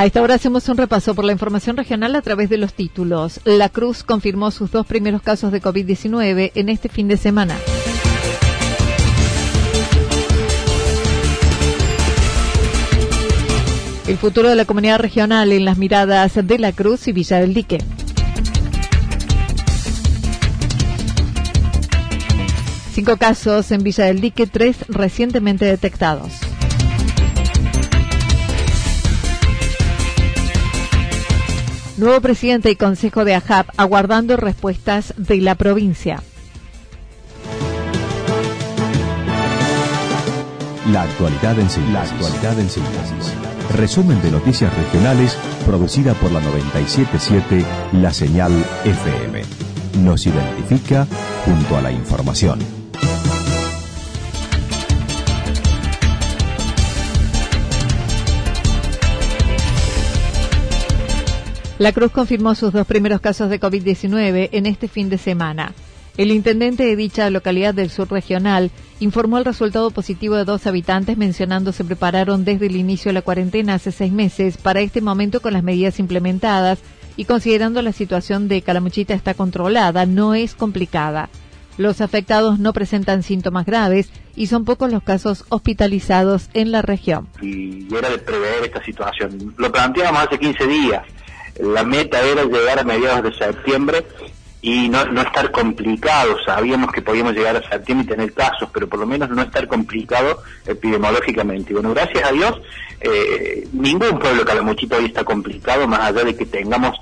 A esta hora hacemos un repaso por la información regional a través de los títulos. La Cruz confirmó sus dos primeros casos de COVID-19 en este fin de semana. El futuro de la comunidad regional en las miradas de La Cruz y Villa del Dique. Cinco casos en Villa del Dique, tres recientemente detectados. Nuevo presidente y consejo de AJAP aguardando respuestas de la provincia. La actualidad en síntesis. La actualidad en síntesis. Resumen de noticias regionales producida por la 977 La Señal FM. Nos identifica junto a la información. La Cruz confirmó sus dos primeros casos de COVID-19 en este fin de semana. El intendente de dicha localidad del sur regional informó el resultado positivo de dos habitantes mencionando se prepararon desde el inicio de la cuarentena hace seis meses para este momento con las medidas implementadas y considerando la situación de Calamuchita está controlada, no es complicada. Los afectados no presentan síntomas graves y son pocos los casos hospitalizados en la región. Y era de prever esta situación. Lo planteamos hace 15 días la meta era llegar a mediados de septiembre y no, no estar complicado. Sabíamos que podíamos llegar a septiembre y tener casos, pero por lo menos no estar complicado epidemiológicamente. Y bueno, gracias a Dios, eh, ningún pueblo calamuchito hoy está complicado, más allá de que tengamos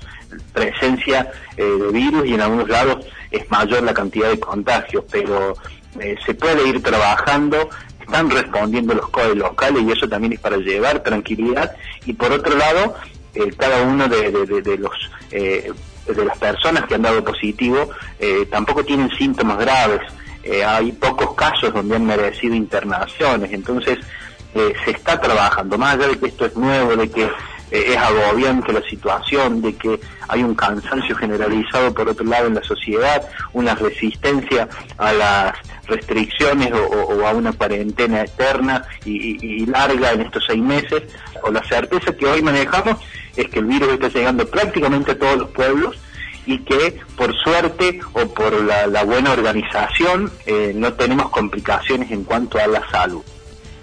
presencia eh, de virus y en algunos lados es mayor la cantidad de contagios, pero eh, se puede ir trabajando, están respondiendo los codes locales y eso también es para llevar tranquilidad. Y por otro lado, eh, cada uno de, los eh, de las personas que han dado positivo eh, tampoco tienen síntomas graves. hay pocos casos donde han merecido internaciones, entonces se está trabajando, más allá de que esto es nuevo, de que es agobiante la situación, de que hay un cansancio generalizado por otro lado en la sociedad, una resistencia a las restricciones o, a una cuarentena eterna y, larga en estos seis meses, o la certeza que hoy manejamos es que el virus está llegando prácticamente a todos los pueblos y que por suerte o por la, buena organización eh, no tenemos complicaciones en cuanto a la salud.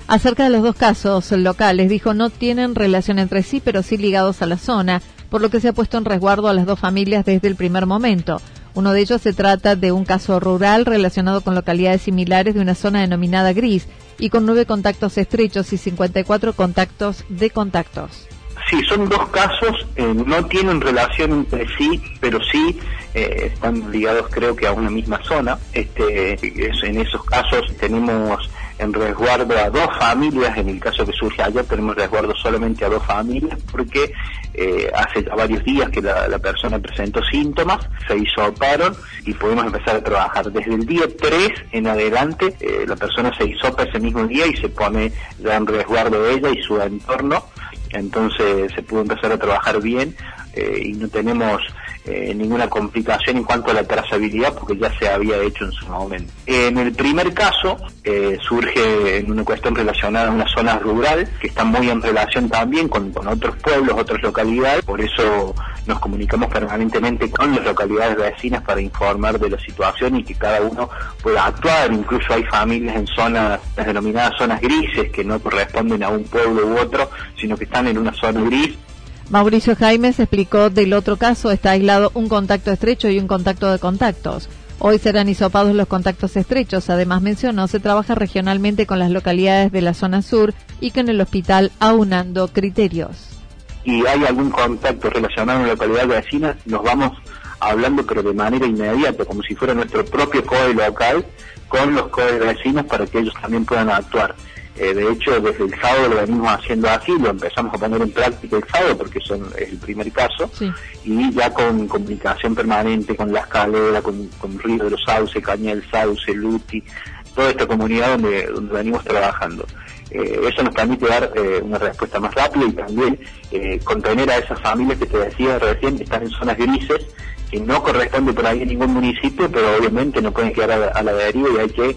Acerca de los dos casos locales, dijo no tienen relación entre sí, pero sí ligados a la zona, por lo que se ha puesto en resguardo a las dos familias desde el primer momento. Uno de ellos se trata de un caso rural relacionado con localidades similares de una zona denominada gris y con nueve contactos estrechos y 54 contactos de contactos. Sí, son dos casos, eh, no tienen relación entre sí, pero sí eh, están ligados creo que a una misma zona. Este, en esos casos tenemos en resguardo a dos familias, en el caso que surge ayer tenemos resguardo solamente a dos familias porque eh, hace ya varios días que la, persona presentó síntomas, se hisoparon y podemos empezar a trabajar. Desde el día 3 en adelante eh, la persona se hisopa ese mismo día y se pone ya en resguardo ella y su entorno, entonces se pudo empezar a trabajar bien eh, y no tenemos eh, ninguna complicación en cuanto a la trazabilidad porque ya se había hecho en su momento. En el primer caso eh, surge en una cuestión relacionada a una zona rural que está muy en relación también con, otros pueblos, otras localidades, por eso nos comunicamos permanentemente con las localidades vecinas para informar de la situación y que cada uno pueda actuar, incluso hay familias en zonas, las denominadas zonas grises que no corresponden a un pueblo u otro, sino que están en una zona gris Mauricio Jaimes explicó del otro caso está aislado un contacto estrecho y un contacto de contactos. Hoy serán hisopados los contactos estrechos. Además mencionó se trabaja regionalmente con las localidades de la zona sur y con el hospital aunando criterios. Y hay algún contacto relacionado en la localidad vecina, nos vamos hablando pero de manera inmediata, como si fuera nuestro propio COE local, con los COE vecinos para que ellos también puedan actuar. Eh, de hecho, desde el sábado lo venimos haciendo así, lo empezamos a poner en práctica el sábado porque son, es el primer caso, y ya con comunicación permanente con la escalera, con, con Río de los Sauce, Cañel Sauce, Luti, toda esta comunidad donde, donde venimos trabajando. Eh, eso nos permite dar eh, una respuesta más rápida y también contener a esas familias que te decía recién, que están en zonas grises, que no corresponden por ahí en ningún municipio, pero obviamente no pueden quedar a, a la deriva y hay que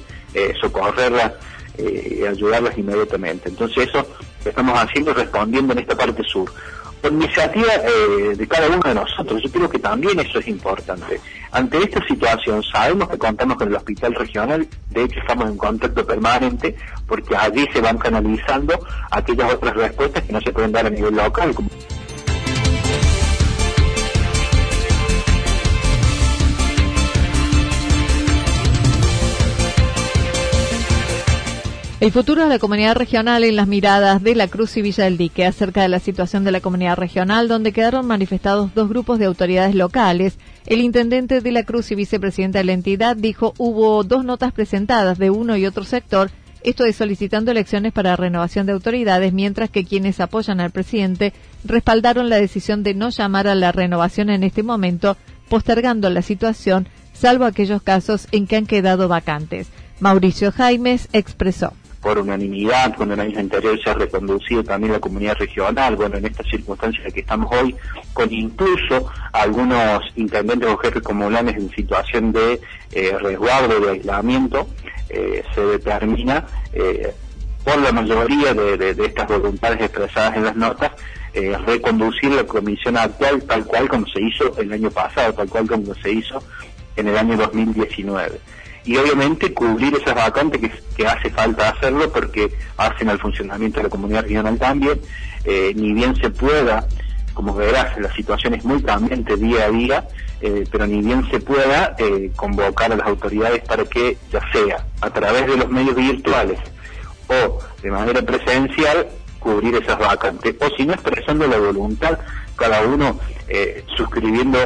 socorrerlas eh, ayudarlas inmediatamente. Entonces eso estamos haciendo respondiendo en esta parte sur. Por iniciativa eh, de cada uno de nosotros, yo creo que también eso es importante. Ante esta situación sabemos que contamos con el hospital regional, de hecho estamos en contacto permanente porque allí se van canalizando aquellas otras respuestas que no se pueden dar a nivel local. Como El futuro de la comunidad regional en las miradas de la Cruz y Villa del Dique acerca de la situación de la comunidad regional, donde quedaron manifestados dos grupos de autoridades locales. El intendente de la Cruz y vicepresidente de la entidad dijo hubo dos notas presentadas de uno y otro sector, esto es solicitando elecciones para renovación de autoridades, mientras que quienes apoyan al presidente respaldaron la decisión de no llamar a la renovación en este momento, postergando la situación, salvo aquellos casos en que han quedado vacantes. Mauricio Jaimes expresó por unanimidad, cuando el año anterior se ha reconducido también la comunidad regional, bueno, en estas circunstancias en que estamos hoy, con incluso algunos intendentes o jefes comunales en situación de eh, resguardo, de aislamiento, eh, se determina eh, por la mayoría de, estas voluntades expresadas en las notas, reconducir la comisión actual tal cual como se hizo el año pasado, tal cual como se hizo en el año 2019 y obviamente cubrir esas vacantes que, hace falta hacerlo porque hacen al funcionamiento de la comunidad regional también, eh, ni bien se pueda, como verás, la situación es muy cambiante día a día, eh, pero ni bien se pueda eh, convocar a las autoridades para que, ya sea a través de los medios virtuales o de manera presencial, cubrir esas vacantes, o si no expresando la voluntad, cada uno suscribiendo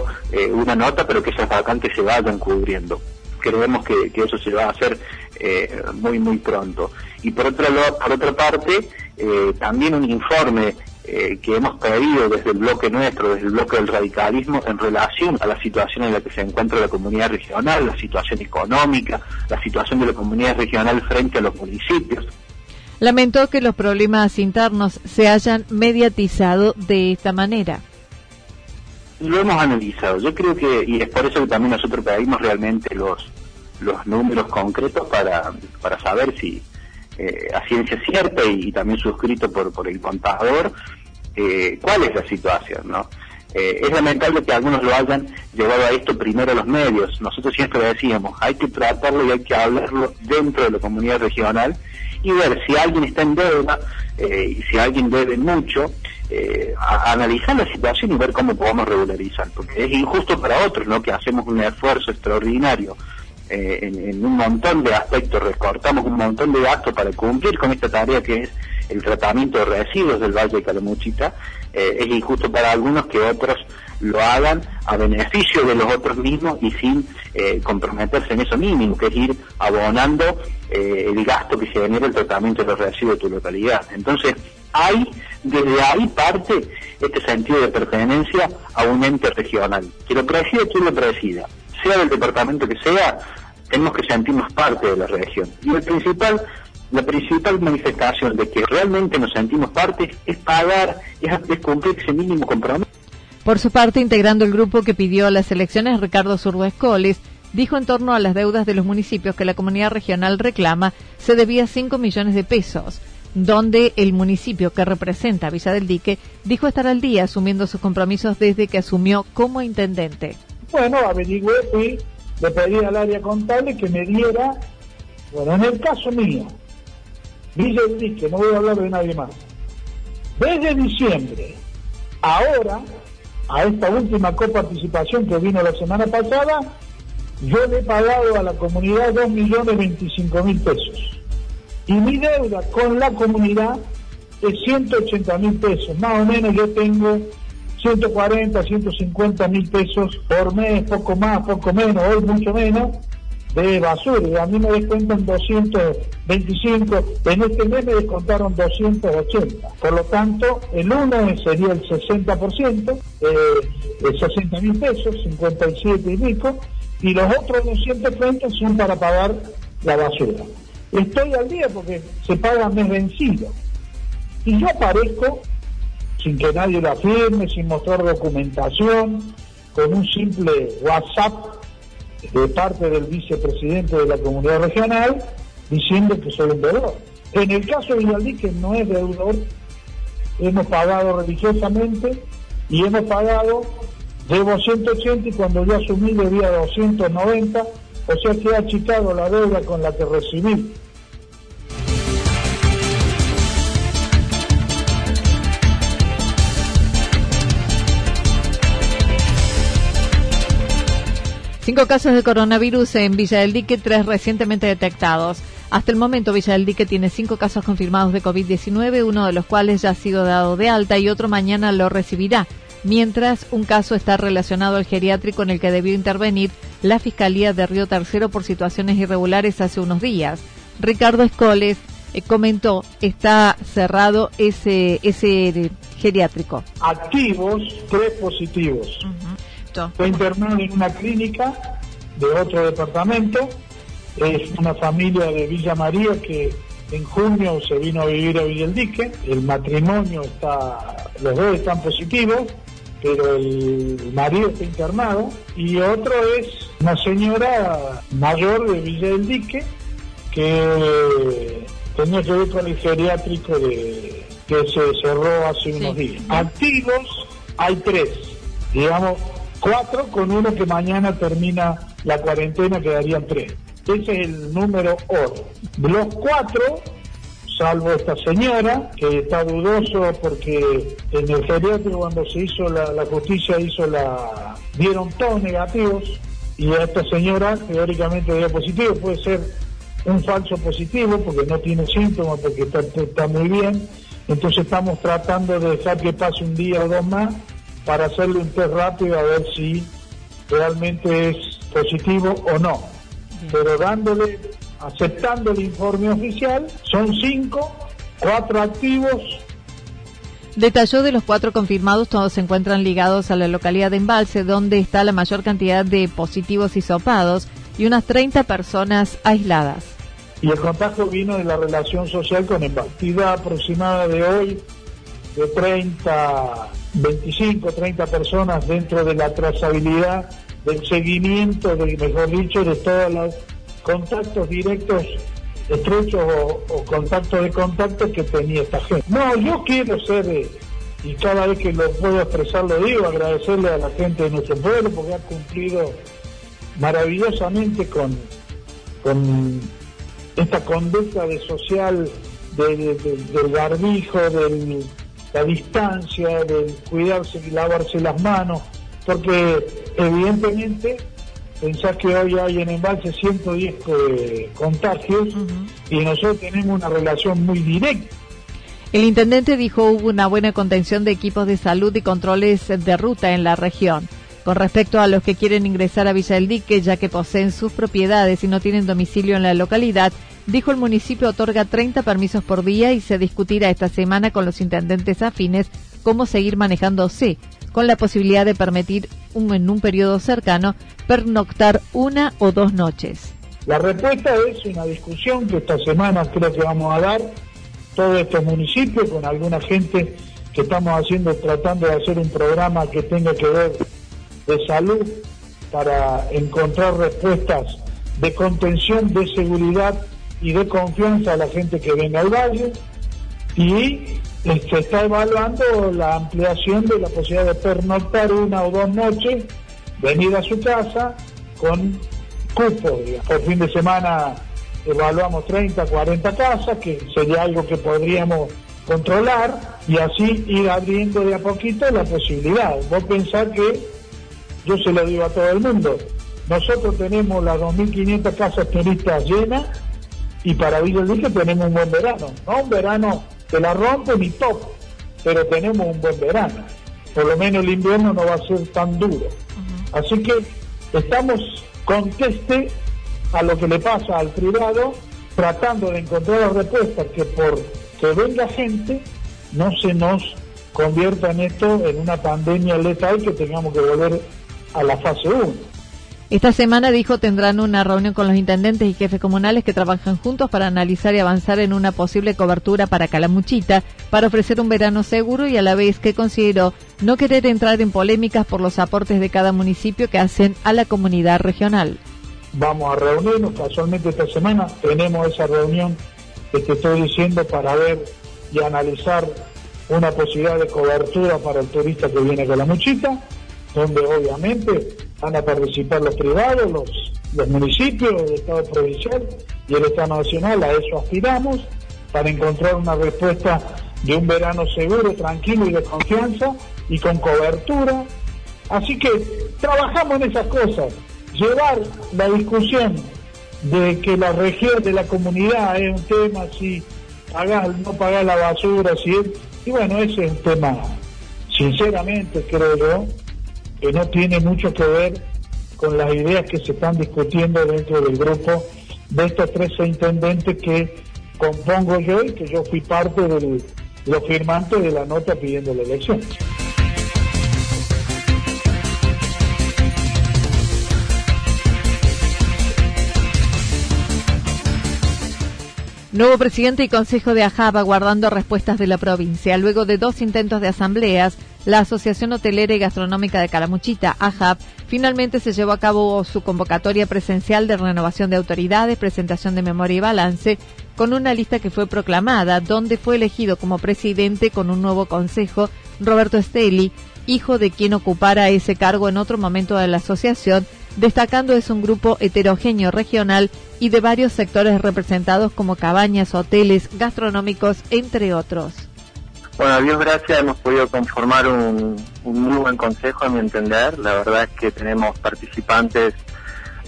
una nota, pero que esas vacantes se vayan cubriendo creemos que, eso se va a hacer eh, muy muy pronto. Y por otra, por otra parte, eh, también un informe eh, que hemos pedido desde el bloque nuestro, desde el bloque del radicalismo, en relación a la situación en la que se encuentra la comunidad regional, la situación económica, la situación de la comunidad regional frente a los municipios. Lamentó que los problemas internos se hayan mediatizado de esta manera lo hemos analizado. Yo creo que, y es por eso que también nosotros pedimos realmente los, los números concretos para, para saber si eh, a ciencia cierta y, también suscrito por, por el contador, eh, cuál es la situación, ¿no? Eh, es lamentable que algunos lo hayan llevado a esto primero a los medios. Nosotros siempre decíamos, hay que tratarlo y hay que hablarlo dentro de la comunidad regional y ver si alguien está en deuda y si alguien debe mucho, eh, analizar la situación y ver cómo podemos regularizar, porque es injusto para otros, ¿no? Que hacemos un esfuerzo extraordinario eh, en, un montón de aspectos, recortamos un montón de gastos para cumplir con esta tarea que es el tratamiento de residuos del Valle de Calamuchita, eh, es injusto para algunos que otros lo hagan a beneficio de los otros mismos y sin comprometerse en eso mínimo, que es ir abonando el gasto que se genera el tratamiento de los residuos de tu localidad. Entonces, hay, desde ahí parte este sentido de pertenencia a un ente regional. Que lo presida quien lo presida, sea del departamento que sea, tenemos que sentirnos parte de la región. Y el principal, la principal manifestación de que realmente nos sentimos parte es pagar, es, cumplir ese mínimo compromiso. Por su parte, integrando el grupo que pidió las elecciones, Ricardo Zurdo Escoles dijo en torno a las deudas de los municipios que la comunidad regional reclama se debía 5 millones de pesos, donde el municipio que representa Villa del Dique dijo estar al día asumiendo sus compromisos desde que asumió como intendente. Bueno, averigüé y le pedí al área contable que me diera, bueno, en el caso mío, Villa del Dique, no voy a hablar de nadie más, desde diciembre, ahora a esta última coparticipación que vino la semana pasada, yo le he pagado a la comunidad 2.025.000 pesos. Y mi deuda con la comunidad es 180 mil pesos. Más o menos yo tengo 140, 150 mil pesos por mes, poco más, poco menos, hoy mucho menos, de basura. Y a mí me descuentan 225, en este mes me descontaron 280. Por lo tanto, el uno sería el 60%, eh, 60 mil pesos, 57 y pico, y los otros 230 son para pagar la basura. Estoy al día porque se paga mes vencido. Y yo aparezco, sin que nadie lo afirme, sin mostrar documentación, con un simple WhatsApp de parte del vicepresidente de la comunidad regional, diciendo que soy un deudor. En el caso de Villalí, que no es deudor, hemos pagado religiosamente y hemos pagado, debo 180 y cuando yo asumí debía 290, o sea que he achicado la deuda con la que recibí Cinco casos de coronavirus en Villa del Dique, tres recientemente detectados. Hasta el momento, Villa del Dique tiene cinco casos confirmados de COVID-19, uno de los cuales ya ha sido dado de alta y otro mañana lo recibirá, mientras un caso está relacionado al geriátrico en el que debió intervenir la Fiscalía de Río Tercero por situaciones irregulares hace unos días. Ricardo Escoles eh, comentó, está cerrado ese, ese geriátrico. Activos, tres positivos. Fue internado en una clínica de otro departamento. Es una familia de Villa María que en junio se vino a vivir a Villaldique. El matrimonio está, los dos están positivos, pero el marido está internado. Y otro es una señora mayor de Villa del Dique que tenía que ver con el geriátrico de, que se cerró hace unos días. Activos hay tres, digamos, cuatro con uno que mañana termina la cuarentena, quedarían tres. Ese es el número oro. Los cuatro, salvo esta señora, que está dudoso porque en el geriátrico cuando se hizo la, justicia hizo la... dieron todos negativos y a esta señora teóricamente dio positivo, puede ser un falso positivo porque no tiene síntomas, porque está, está muy bien. Entonces estamos tratando de dejar que pase un día o dos más para hacerle un test rápido a ver si realmente es positivo o no. Pero dándole, aceptando el informe oficial, son cinco, cuatro activos. Detalló de los cuatro confirmados, todos se encuentran ligados a la localidad de Embalse, donde está la mayor cantidad de positivos y sopados y unas 30 personas aisladas. Y el contacto vino de la relación social con Embalse. aproximada de hoy de 30 25, 30 personas dentro de la trazabilidad, del seguimiento, de, mejor dicho, de todos los contactos directos, estrechos o, contactos de contacto que tenía esta gente. No, yo quiero ser, eh, y cada vez que lo puedo expresar lo digo, agradecerle a la gente de nuestro pueblo porque ha cumplido maravillosamente con, con esta conducta de social del barbijo, del la distancia, de cuidarse y lavarse las manos, porque evidentemente pensás que hoy hay en embalse 110 eh, contagios y nosotros tenemos una relación muy directa. El intendente dijo hubo una buena contención de equipos de salud y controles de ruta en la región. Con respecto a los que quieren ingresar a Villa del Dique, ya que poseen sus propiedades y no tienen domicilio en la localidad, dijo el municipio otorga 30 permisos por día y se discutirá esta semana con los intendentes afines cómo seguir manejándose, con la posibilidad de permitir en un periodo cercano pernoctar una o dos noches. La respuesta es una discusión que esta semana creo que vamos a dar todos estos municipios con alguna gente que estamos haciendo, tratando de hacer un programa que tenga que ver de salud para encontrar respuestas de contención, de seguridad y de confianza a la gente que venga al valle y se está evaluando la ampliación de la posibilidad de pernoctar una o dos noches, venir a su casa con cupo. Por fin de semana evaluamos 30, 40 casas, que sería algo que podríamos controlar y así ir abriendo de a poquito la posibilidad. Vos pensar que, yo se lo digo a todo el mundo, nosotros tenemos las 2.500 casas turistas llenas y para Villa que tenemos un buen verano, no un verano que la rompe ni top, pero tenemos un buen verano. Por lo menos el invierno no va a ser tan duro. Así que estamos conteste a lo que le pasa al privado, tratando de encontrar respuestas que por que venga gente no se nos convierta en esto en una pandemia letal que tengamos que volver a la fase 1. Esta semana, dijo, tendrán una reunión con los intendentes y jefes comunales que trabajan juntos para analizar y avanzar en una posible cobertura para Calamuchita, para ofrecer un verano seguro y a la vez que consideró no querer entrar en polémicas por los aportes de cada municipio que hacen a la comunidad regional. Vamos a reunirnos, casualmente esta semana tenemos esa reunión que te estoy diciendo para ver y analizar una posibilidad de cobertura para el turista que viene a Calamuchita, donde obviamente van a participar los privados, los, los municipios, el Estado provincial y el Estado nacional, a eso aspiramos, para encontrar una respuesta de un verano seguro, tranquilo y de confianza y con cobertura. Así que trabajamos en esas cosas, llevar la discusión de que la región de la comunidad es un tema, si pagar, no pagar la basura, si y bueno, ese es un tema, sinceramente creo yo, que no tiene mucho que ver con las ideas que se están discutiendo dentro del grupo de estos tres intendentes que compongo yo y que yo fui parte de los firmantes de la nota pidiendo la elección. Nuevo presidente y consejo de AJAB aguardando respuestas de la provincia. Luego de dos intentos de asambleas, la Asociación Hotelera y Gastronómica de Calamuchita, AJAB, finalmente se llevó a cabo su convocatoria presencial de renovación de autoridades, presentación de memoria y balance, con una lista que fue proclamada, donde fue elegido como presidente con un nuevo consejo Roberto Esteli, hijo de quien ocupara ese cargo en otro momento de la asociación, destacando es un grupo heterogéneo regional y de varios sectores representados como cabañas, hoteles, gastronómicos, entre otros. Bueno, a Dios gracias hemos podido conformar un, muy buen consejo, a mi entender. La verdad es que tenemos participantes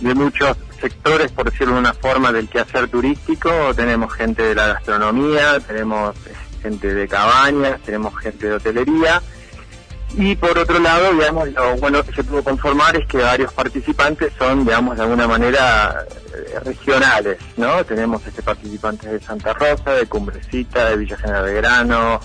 de muchos sectores, por decirlo de una forma, del quehacer turístico. Tenemos gente de la gastronomía, tenemos gente de cabañas, tenemos gente de hotelería y por otro lado, digamos, lo bueno que se pudo conformar es que varios participantes son, digamos, de alguna manera eh, regionales, ¿no? Tenemos este participantes de Santa Rosa, de Cumbrecita, de Villa General Grano,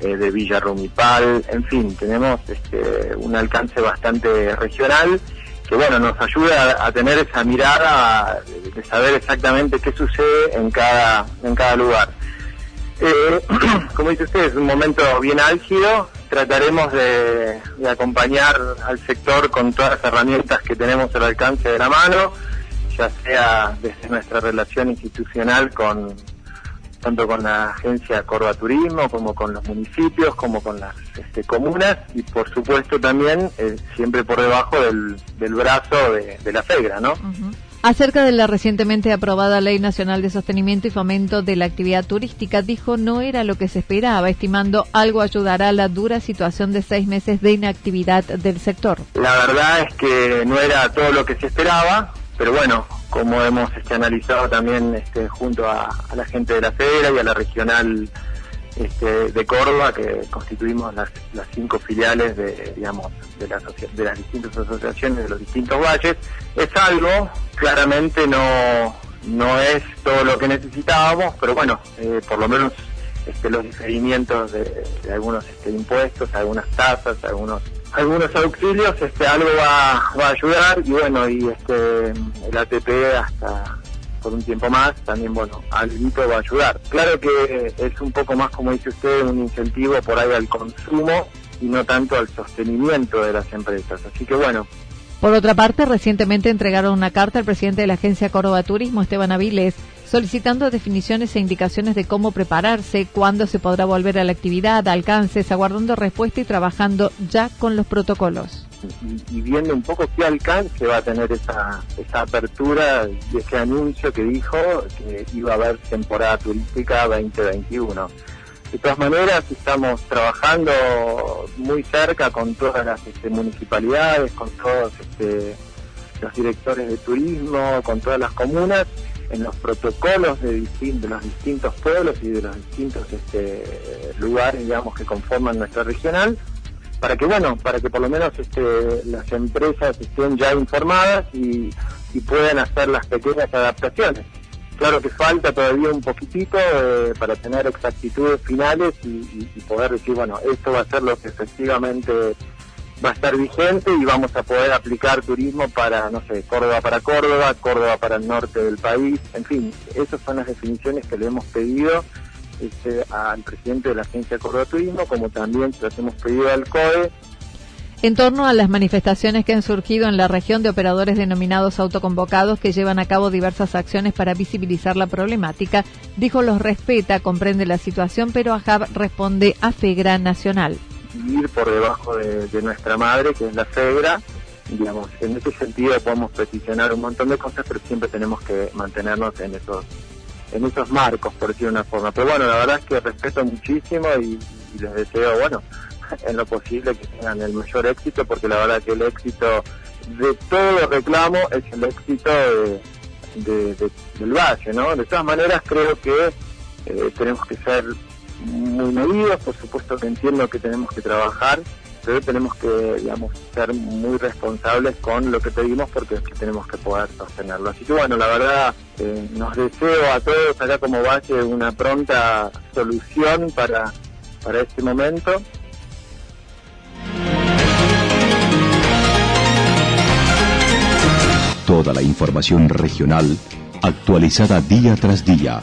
eh, de Villa Rumipal, en fin, tenemos este, un alcance bastante regional que, bueno, nos ayuda a, tener esa mirada de, saber exactamente qué sucede en cada, en cada lugar. Eh, como dice usted, es un momento bien álgido, trataremos de, acompañar al sector con todas las herramientas que tenemos al alcance de la mano, ya sea desde nuestra relación institucional con tanto con la agencia Corva Turismo como con los municipios, como con las este, comunas y por supuesto también eh, siempre por debajo del, brazo de, la FEGRA, ¿no? Acerca de la recientemente aprobada Ley Nacional de Sostenimiento y Fomento de la Actividad Turística, dijo no era lo que se esperaba, estimando algo ayudará a la dura situación de seis meses de inactividad del sector. La verdad es que no era todo lo que se esperaba, pero bueno, como hemos este, analizado también este, junto a, la gente de la Federa y a la regional este, de Córdoba, que constituimos las, cinco filiales de, digamos, de, de las distintas asociaciones de los distintos valles, es algo, claramente no, no es todo lo que necesitábamos, pero bueno, eh, por lo menos este, los diferimientos de, algunos este, impuestos, algunas tasas, algunos algunos auxilios, este, algo va, va a ayudar y bueno, y este, el ATP hasta por un tiempo más, también, bueno, algo va a ayudar. Claro que es un poco más, como dice usted, un incentivo por ahí al consumo y no tanto al sostenimiento de las empresas. Así que bueno. Por otra parte, recientemente entregaron una carta al presidente de la agencia Córdoba Turismo, Esteban Avilés, solicitando definiciones e indicaciones de cómo prepararse, cuándo se podrá volver a la actividad, alcances, aguardando respuesta y trabajando ya con los protocolos y, viendo un poco qué alcance va a tener esa, esa apertura y ese anuncio que dijo que iba a haber temporada turística 2021. De todas maneras, estamos trabajando muy cerca con todas las este, municipalidades, con todos este, los directores de turismo, con todas las comunas, en los protocolos de, de los distintos pueblos y de los distintos este, lugares, digamos, que conforman nuestra regional, para que bueno, para que por lo menos este, las empresas estén ya informadas y, puedan hacer las pequeñas adaptaciones. Claro que falta todavía un poquitito eh, para tener exactitudes finales y, poder decir, bueno, esto va a ser lo que efectivamente va a estar vigente y vamos a poder aplicar turismo para, no sé, Córdoba para Córdoba, Córdoba para el norte del país, en fin, esas son las definiciones que le hemos pedido este, al presidente de la Agencia Córdoba Turismo, como también se hemos pedido al COE. En torno a las manifestaciones que han surgido en la región de operadores denominados autoconvocados que llevan a cabo diversas acciones para visibilizar la problemática, dijo los respeta, comprende la situación, pero AJAB responde a FEGRA Nacional. Ir por debajo de, nuestra madre, que es la FEGRA, digamos, en ese sentido podemos peticionar un montón de cosas, pero siempre tenemos que mantenernos en esos en esos marcos, por decir una forma. Pero bueno, la verdad es que respeto muchísimo y, les deseo, bueno, en lo posible que tengan el mayor éxito, porque la verdad que el éxito de todo reclamo es el éxito de, del valle, ¿no? De todas maneras, creo que eh, tenemos que ser muy medidos, por supuesto que entiendo que tenemos que trabajar pero tenemos que, digamos, ser muy responsables con lo que pedimos porque es que tenemos que poder sostenerlo. Así que bueno, la verdad, eh, nos deseo a todos acá como base una pronta solución para, para este momento. Toda la información regional actualizada día tras día.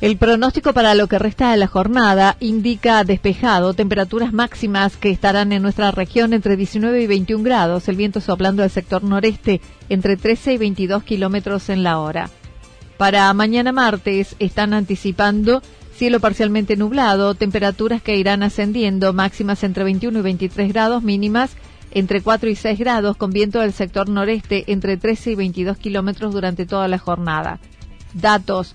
El pronóstico para lo que resta de la jornada indica despejado, temperaturas máximas que estarán en nuestra región entre 19 y 21 grados, el viento soplando del sector noreste entre 13 y 22 kilómetros en la hora. Para mañana martes están anticipando cielo parcialmente nublado, temperaturas que irán ascendiendo, máximas entre 21 y 23 grados, mínimas entre 4 y 6 grados, con viento del sector noreste entre 13 y 22 kilómetros durante toda la jornada. Datos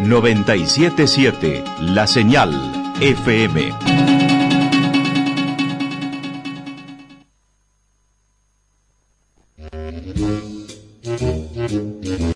977 La Señal FM.